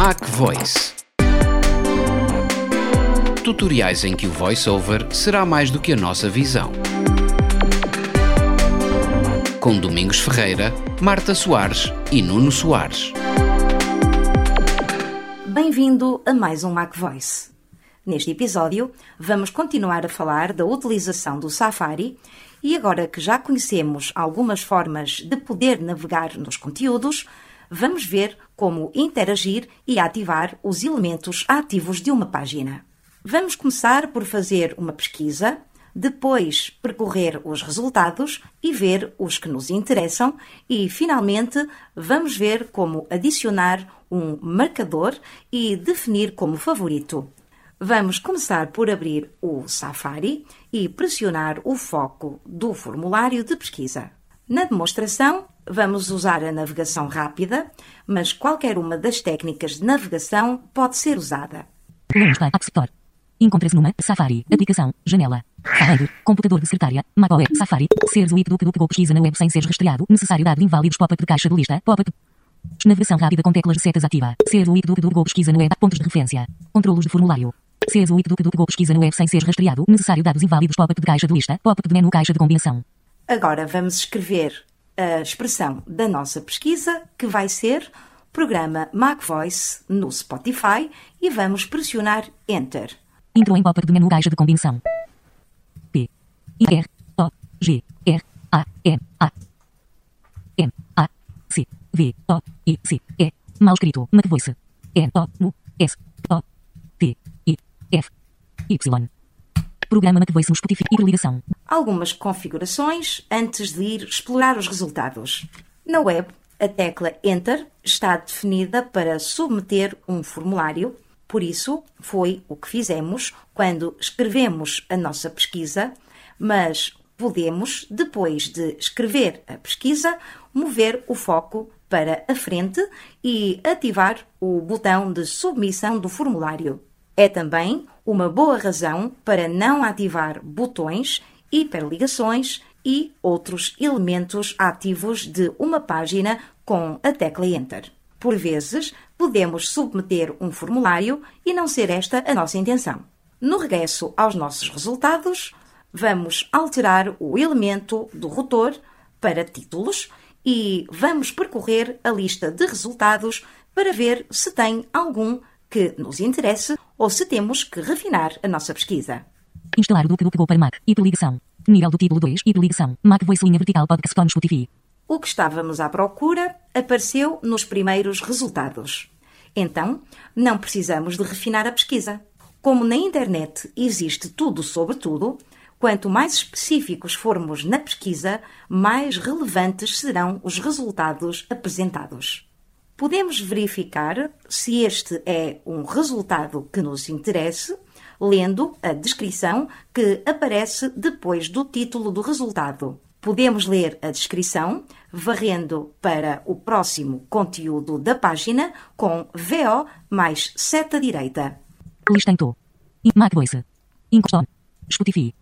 Mac Voice. Tutoriais em que o voiceover será mais do que a nossa visão. Com Domingos Ferreira, Marta Soares e Nuno Soares. Bem-vindo a mais um Mac Voice. Neste episódio, vamos continuar a falar da utilização do Safari e agora que já conhecemos algumas formas de poder navegar nos conteúdos, vamos ver como interagir e ativar os elementos ativos de uma página. Vamos começar por fazer uma pesquisa, depois percorrer os resultados e ver os que nos interessam e, finalmente, vamos ver como adicionar um marcador e definir como favorito. Vamos começar por abrir o Safari e pressionar o foco do formulário de pesquisa. Na demonstração, vamos usar a navegação rápida, mas qualquer uma das técnicas de navegação pode ser usada. Lista App Store. Encontra-se numa Safari. Aplicação. Janela. Finder. Computador de secretária. MacOS. Safari. Seres o do pegou pesquisa na web sem seres rastreado. Necessário dado inválidos pop-up de caixa de lista. Pop-up. Navegação rápida com teclas de setas ativa. Seres o do pegou pesquisa na web. Pontos de referência. Controlos de formulário. Seres o do pegou pesquisa na web sem seres rastreado. Necessário dados inválidos pop-up de caixa de lista. Pop-up de menu caixa de combinação. Agora vamos escrever a expressão da nossa pesquisa, que vai ser programa Mac Voice no Spotify e vamos pressionar Enter. Entrou em pop-up de menu caixa de combinação. P. I. R. O. G. R. A. M. A. M. A. C. V. O. I. C. E. Mal escrito. Mac Voice. N. O. U. S. O. T. I. F. Y. Programa Mac Voice no Spotify. Hiperligação. Algumas configurações antes de ir explorar os resultados. Na web, a tecla Enter está definida para submeter um formulário, por isso foi o que fizemos quando escrevemos a nossa pesquisa, mas podemos, depois de escrever a pesquisa, mover o foco para a frente e ativar o botão de submissão do formulário. É também uma boa razão para não ativar botões, hiperligações e outros elementos ativos de uma página com a tecla Enter. Por vezes, podemos submeter um formulário e não ser esta a nossa intenção. No regresso aos nossos resultados, vamos alterar o elemento do rotor para títulos e vamos percorrer a lista de resultados para ver se tem algum que nos interesse ou se temos que refinar a nossa pesquisa. Instalar o pegou para Mac. Hiperligação. Nível do título 2. Hiperligação. Mac Voice linha vertical podcast on Spotify. O que estávamos à procura apareceu nos primeiros resultados. Então, não precisamos de refinar a pesquisa. Como na internet existe tudo sobre tudo, quanto mais específicos formos na pesquisa, mais relevantes serão os resultados apresentados. Podemos verificar se este é um resultado que nos interesse lendo a descrição que aparece depois do título do resultado. Podemos ler a descrição varrendo para o próximo conteúdo da página com VO mais seta direita. To. Mac Voice. Spotify.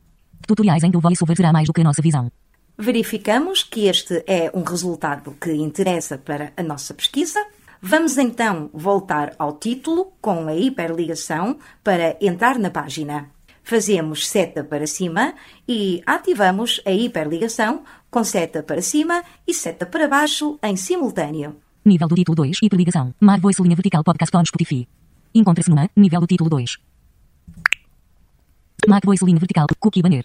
Tutoriais em que o VoiceOver será mais do que a nossa visão. Verificamos que este é um resultado que interessa para a nossa pesquisa. Vamos então voltar ao título com a hiperligação para entrar na página. Fazemos seta para cima e ativamos a hiperligação com seta para cima e seta para baixo em simultâneo. Nível do título 2. Hiperligação. Mar Voice linha vertical podcast on Spotify. Encontra-se numa. Nível do título 2. Mac Voice linha vertical. Cookie banner.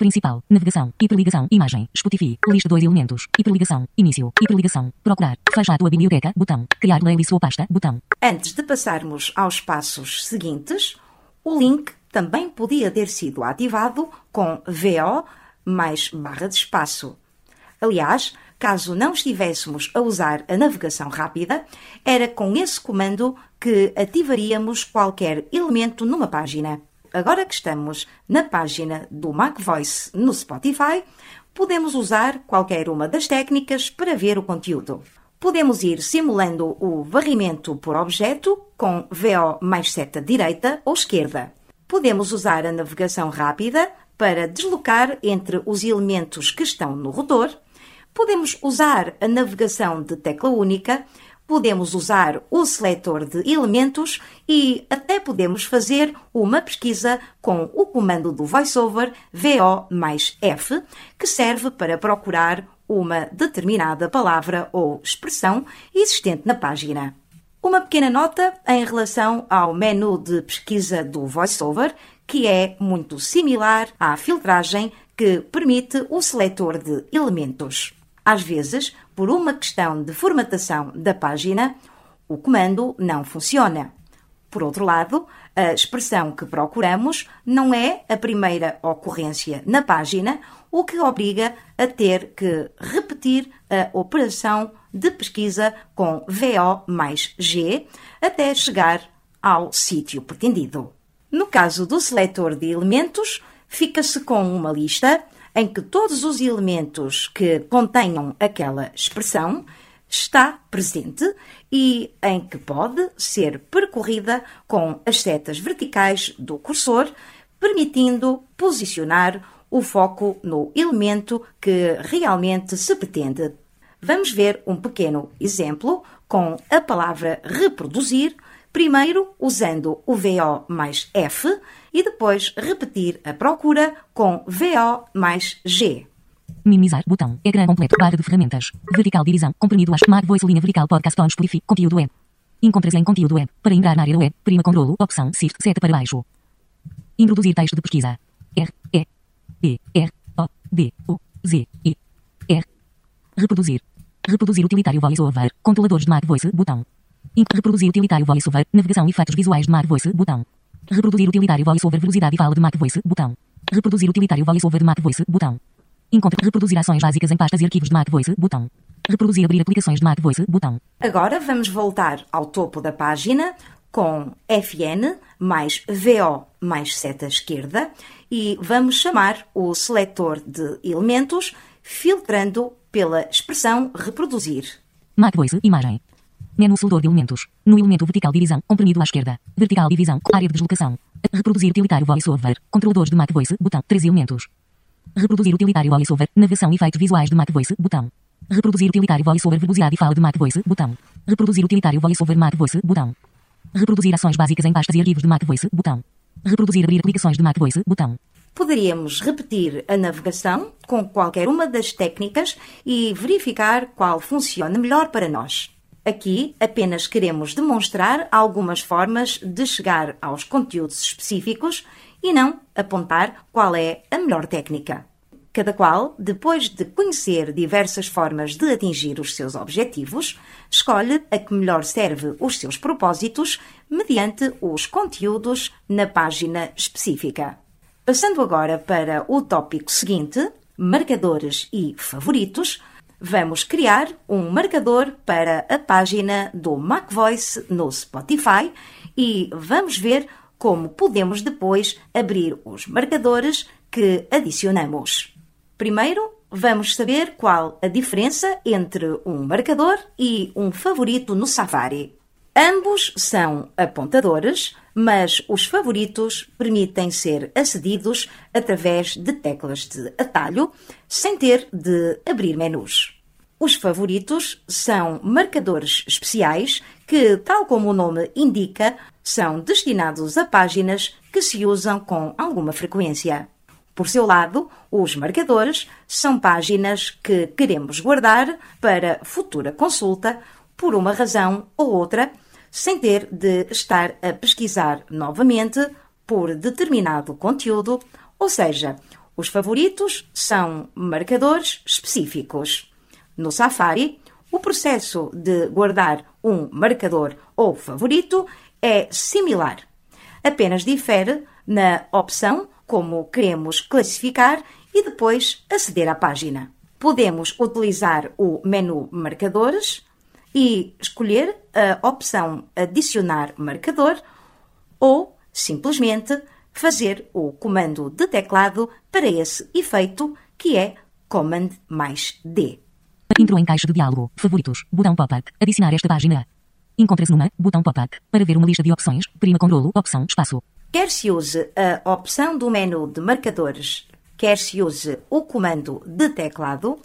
Principal. Navegação. Hiperligação. Imagem. Spotify. Lista dois elementos. Hiperligação. Início. Hiperligação. Procurar. Fecha a tua biblioteca. Botão. Criar playlist ou pasta. Botão. Antes de passarmos aos passos seguintes, o link também podia ter sido ativado com VO mais barra de espaço. Aliás, caso não estivéssemos a usar a navegação rápida, era com esse comando que ativaríamos qualquer elemento numa página. Agora que estamos na página do Mac Voice no Spotify, podemos usar qualquer uma das técnicas para ver o conteúdo. Podemos ir simulando o varrimento por objeto com VO mais seta direita ou esquerda. Podemos usar a navegação rápida para deslocar entre os elementos que estão no rotor. Podemos usar a navegação de tecla única podemos usar o seletor de elementos e até podemos fazer uma pesquisa com o comando do VoiceOver VO mais F, que serve para procurar uma determinada palavra ou expressão existente na página. Uma pequena nota em relação ao menu de pesquisa do VoiceOver, que é muito similar à filtragem que permite o seletor de elementos. Às vezes, por uma questão de formatação da página, o comando não funciona. Por outro lado, a expressão que procuramos não é a primeira ocorrência na página, o que obriga a ter que repetir a operação de pesquisa com VO mais G até chegar ao sítio pretendido. No caso do seletor de elementos, fica-se com uma lista em que todos os elementos que contenham aquela expressão está presente e em que pode ser percorrida com as setas verticais do cursor, permitindo posicionar o foco no elemento que realmente se pretende. Vamos ver um pequeno exemplo com a palavra reproduzir, primeiro usando o VO mais F e depois repetir a procura com VO mais G. Minimizar, botão, ecrã completo, barra de ferramentas, vertical divisão, comprimido as, Mac Voice, linha vertical, podcast, on, Spotify, conteúdo web. Encontras em conteúdo web, para entrar na área web, prima com rolo, opção, shift, seta para baixo. Introduzir texto de pesquisa. R, E, E, R, O, D, U, Z, E, R. Reproduzir. Reproduzir utilitário VoiceOver, controladores de Mac Voice, botão. Reproduzir utilitário VoiceOver, navegação e efeitos visuais de Mac Voice, botão. Reproduzir utilitário VoiceOver velocidade e fala de Mac Voice, botão. Reproduzir utilitário VoiceOver de Mac Voice, botão. Encontre reproduzir ações básicas em pastas e arquivos de Mac Voice, botão. Reproduzir abrir aplicações de Mac Voice, botão. Agora vamos voltar ao topo da página com FN mais VO mais seta esquerda e vamos chamar o seletor de elementos filtrando pela expressão reproduzir. Mac Voice, imagem. Menu selador de elementos. No elemento vertical divisão, comprimido à esquerda. Vertical divisão, área de deslocação. Reproduzir utilitário VoiceOver. Controladores de Mac Voice, botão. Três elementos. Reproduzir utilitário VoiceOver. Navegação e efeitos visuais de Mac Voice, botão. Reproduzir utilitário VoiceOver velocidade e fala de Mac Voice, botão. Reproduzir utilitário VoiceOver Mac Voice, botão. Reproduzir ações básicas em pastas e arquivos de Mac Voice, botão. Reproduzir abrir aplicações de Mac Voice, botão. Poderíamos repetir a navegação com qualquer uma das técnicas e verificar qual funciona melhor para nós. Aqui apenas queremos demonstrar algumas formas de chegar aos conteúdos específicos e não apontar qual é a melhor técnica. Cada qual, depois de conhecer diversas formas de atingir os seus objetivos, escolhe a que melhor serve os seus propósitos mediante os conteúdos na página específica. Passando agora para o tópico seguinte, marcadores e favoritos, vamos criar um marcador para a página do MacVoice no Spotify e vamos ver como podemos depois abrir os marcadores que adicionamos. Primeiro, vamos saber qual a diferença entre um marcador e um favorito no Safari. Ambos são apontadores, mas os favoritos permitem ser acedidos através de teclas de atalho, sem ter de abrir menus. Os favoritos são marcadores especiais que, tal como o nome indica, são destinados a páginas que se usam com alguma frequência. Por seu lado, os marcadores são páginas que queremos guardar para futura consulta por uma razão ou outra, sem ter de estar a pesquisar novamente por determinado conteúdo, ou seja, os favoritos são marcadores específicos. No Safari, o processo de guardar um marcador ou favorito é similar, apenas difere na opção como queremos classificar e depois aceder à página. Podemos utilizar o menu Marcadores e escolher a opção Adicionar marcador ou simplesmente fazer o comando de teclado para esse efeito que é Command mais D. Entrou em caixa de diálogo. Favoritos. Botão pop-up. Adicionar esta página. Encontra-se numa. Botão pop-up. Para ver uma lista de opções. Prima com rolo. Opção. Espaço. Quer se use a opção do menu de marcadores, quer se use o comando de teclado,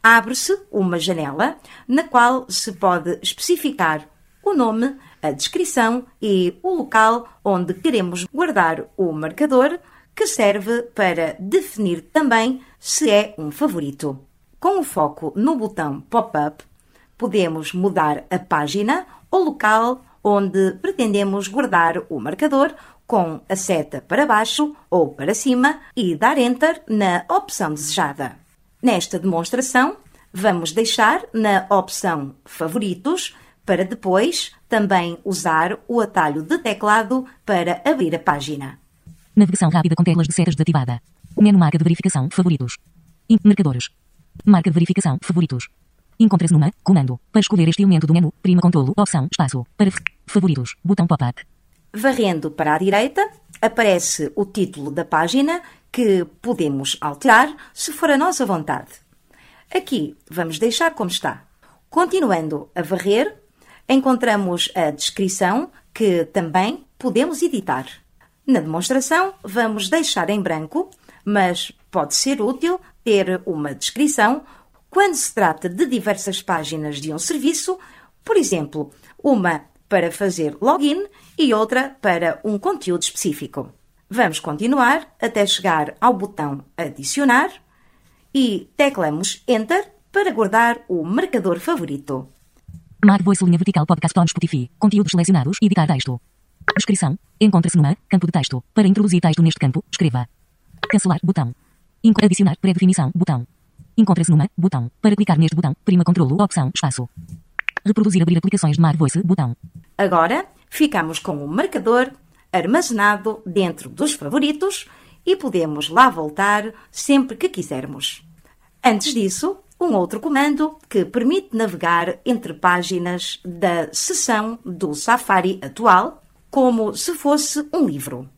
abre-se uma janela na qual se pode especificar o nome, a descrição e o local onde queremos guardar o marcador, que serve para definir também se é um favorito. Com o foco no botão Pop-up, podemos mudar a página ou local onde pretendemos guardar o marcador com a seta para baixo ou para cima e dar Enter na opção desejada. Nesta demonstração, vamos deixar na opção Favoritos para depois também usar o atalho de teclado para abrir a página. Navegação rápida com teclas de setas desativada. Menu marca de verificação favoritos. Marcadores. Marca verificação favoritos. Encontra-se numa comando. Para escolher este elemento do menu, prima controlo, opção, espaço. Para favoritos, botão pop-up. Varrendo para a direita, aparece o título da página que podemos alterar se for a nossa vontade. Aqui vamos deixar como está. Continuando a varrer, encontramos a descrição que também podemos editar. Na demonstração, vamos deixar em branco, mas pode ser útil ter uma descrição quando se trata de diversas páginas de um serviço, por exemplo, uma para fazer login e outra para um conteúdo específico. Vamos continuar até chegar ao botão Adicionar e teclamos Enter para guardar o marcador favorito. Mar Voice linha vertical podcast on Spotify. Conteúdos selecionados e editar texto. Descrição. Encontra-se numa campo de texto. Para introduzir texto neste campo, escreva. Cancelar botão. Adicionar pré-definição botão. Encontra-se numa botão. Para clicar neste botão, prima controlo opção espaço. Reproduzir abrir aplicações de Mar Voice botão. Agora ficamos com o marcador armazenado dentro dos favoritos e podemos lá voltar sempre que quisermos. Antes disso, um outro comando que permite navegar entre páginas da seção do Safari atual como se fosse um livro.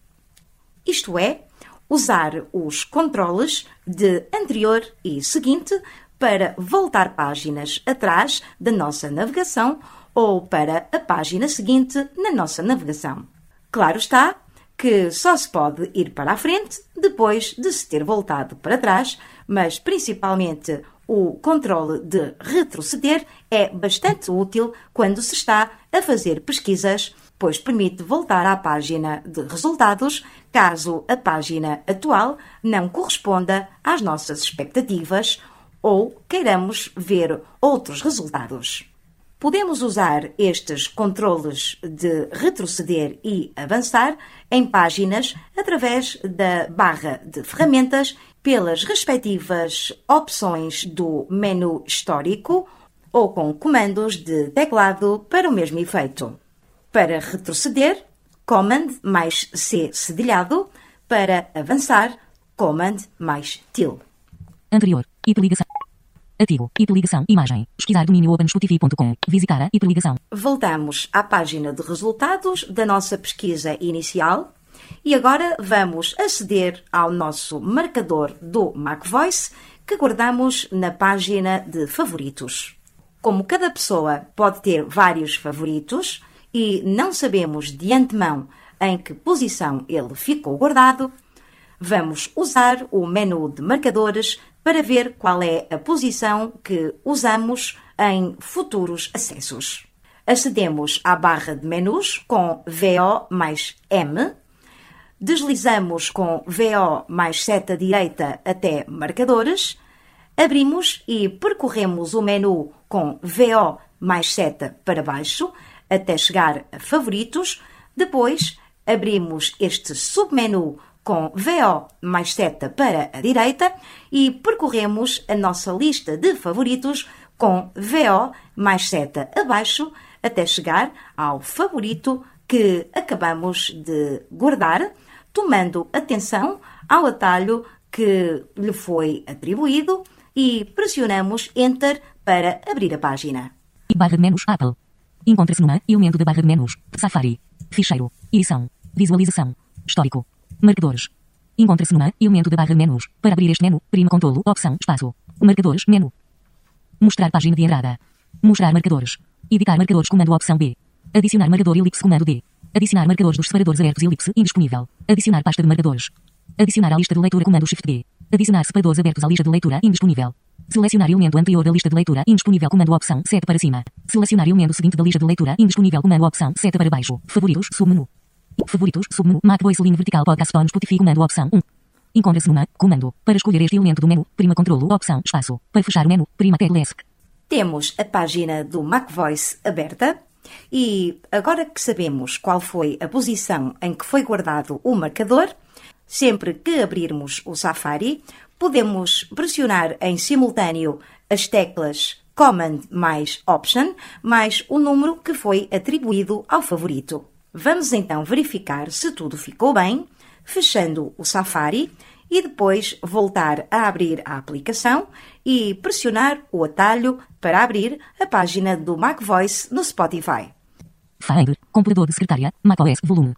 Isto é, usar os controles de anterior e seguinte para voltar páginas atrás da nossa navegação ou para a página seguinte na nossa navegação. Claro está que só se pode ir para a frente depois de se ter voltado para trás, mas principalmente o controle de retroceder é bastante útil quando se está a fazer pesquisas, pois permite voltar à página de resultados caso a página atual não corresponda às nossas expectativas ou queiramos ver outros resultados. Podemos usar estes controles de retroceder e avançar em páginas através da barra de ferramentas pelas respectivas opções do menu histórico ou com comandos de teclado para o mesmo efeito. Para retroceder, Command mais C cedilhado. Para avançar, Command mais TIL. Anterior. Hiperligação. Ativo. Hiperligação. Imagem. Pesquisar domínio openspotify.com. Visitar a hiperligação. Voltamos à página de resultados da nossa pesquisa inicial e agora vamos aceder ao nosso marcador do MacVoice que guardamos na página de favoritos. Como cada pessoa pode ter vários favoritos e não sabemos de antemão em que posição ele ficou guardado, vamos usar o menu de marcadores para ver qual é a posição que usamos em futuros acessos. Acedemos à barra de menus com VO mais M, deslizamos com VO mais seta direita até marcadores, abrimos e percorremos o menu com VO mais seta para baixo até chegar a favoritos, depois abrimos este submenu com VO mais seta para a direita e percorremos a nossa lista de favoritos com VO mais seta abaixo até chegar ao favorito que acabamos de guardar, tomando atenção ao atalho que lhe foi atribuído e pressionamos Enter para abrir a página. Barra de menus Apple. Encontra-se numa elemento da barra de menus. Safari. Ficheiro. Edição. Visualização. Histórico. Marcadores. Encontra-se numa elemento da barra de menus. Para abrir este menu, prima controlo, opção, espaço. Marcadores, menu. Mostrar página de entrada. Mostrar marcadores. Editar marcadores, comando opção B. Adicionar marcador elipse, comando D. Adicionar marcadores dos separadores abertos elipse, indisponível. Adicionar pasta de marcadores. Adicionar à lista de leitura, comando Shift D. Adicionar separadores abertos à lista de leitura, indisponível. Selecionar elemento anterior da lista de leitura, indisponível comando opção, sete para cima. Selecionar elemento seguinte da lista de leitura, indisponível comando opção, sete para baixo. Favoritos, submenu. Favoritos, submenu, Mac Voice Line Vertical Podcast On Spotify comando opção 1. Encontra-se numa, comando. Para escolher este elemento do menu, prima controlo, opção, espaço. Para fechar o menu, prima tag lesc. Temos a página do Mac Voice aberta e agora que sabemos qual foi a posição em que foi guardado o marcador, sempre que abrirmos o Safari, podemos pressionar em simultâneo as teclas Command mais Option mais o número que foi atribuído ao favorito. Vamos então verificar se tudo ficou bem, fechando o Safari e depois voltar a abrir a aplicação e pressionar o atalho para abrir a página do Mac Voice no Spotify. Finder, computador de secretária, macOS, volume.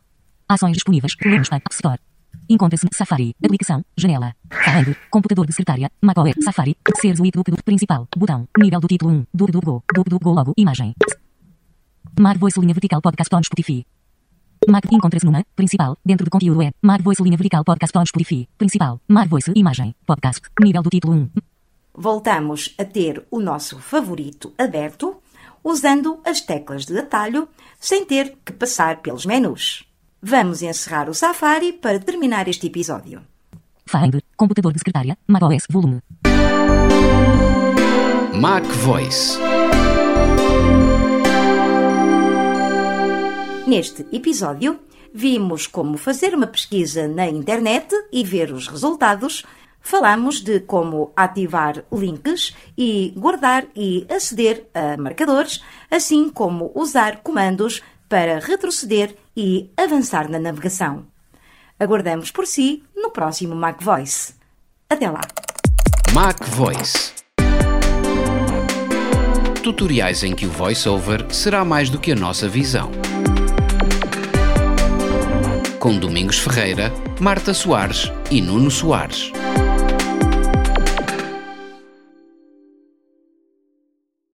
Ações disponíveis, Linux App Store. Encontra-se Safari, aplicação, janela. Finder, computador de secretária, macOS, Safari, ser suite do principal, botão, nível do título 1, do do go, do do go logo, imagem. Mac Voice linha vertical podcast on Spotify. Mac encontra-se numa, principal, dentro do conteúdo web, Mac Voice linha vertical podcast on Spotify, principal, Mac Voice, imagem, podcast, nível do título 1. Voltamos a ter o nosso favorito aberto, usando as teclas de atalho, sem ter que passar pelos menus. Vamos encerrar o Safari para terminar este episódio. Finder, computador de secretária, macOS, volume. Mac Voice. Neste episódio, vimos como fazer uma pesquisa na internet e ver os resultados. Falamos de como ativar links e guardar e aceder a marcadores, assim como usar comandos para retroceder e avançar na navegação. Aguardamos por si no próximo Mac Voice. Até lá! Mac Voice. Tutoriais em que o voiceover será mais do que a nossa visão. Com Domingos Ferreira, Marta Soares e Nuno Soares.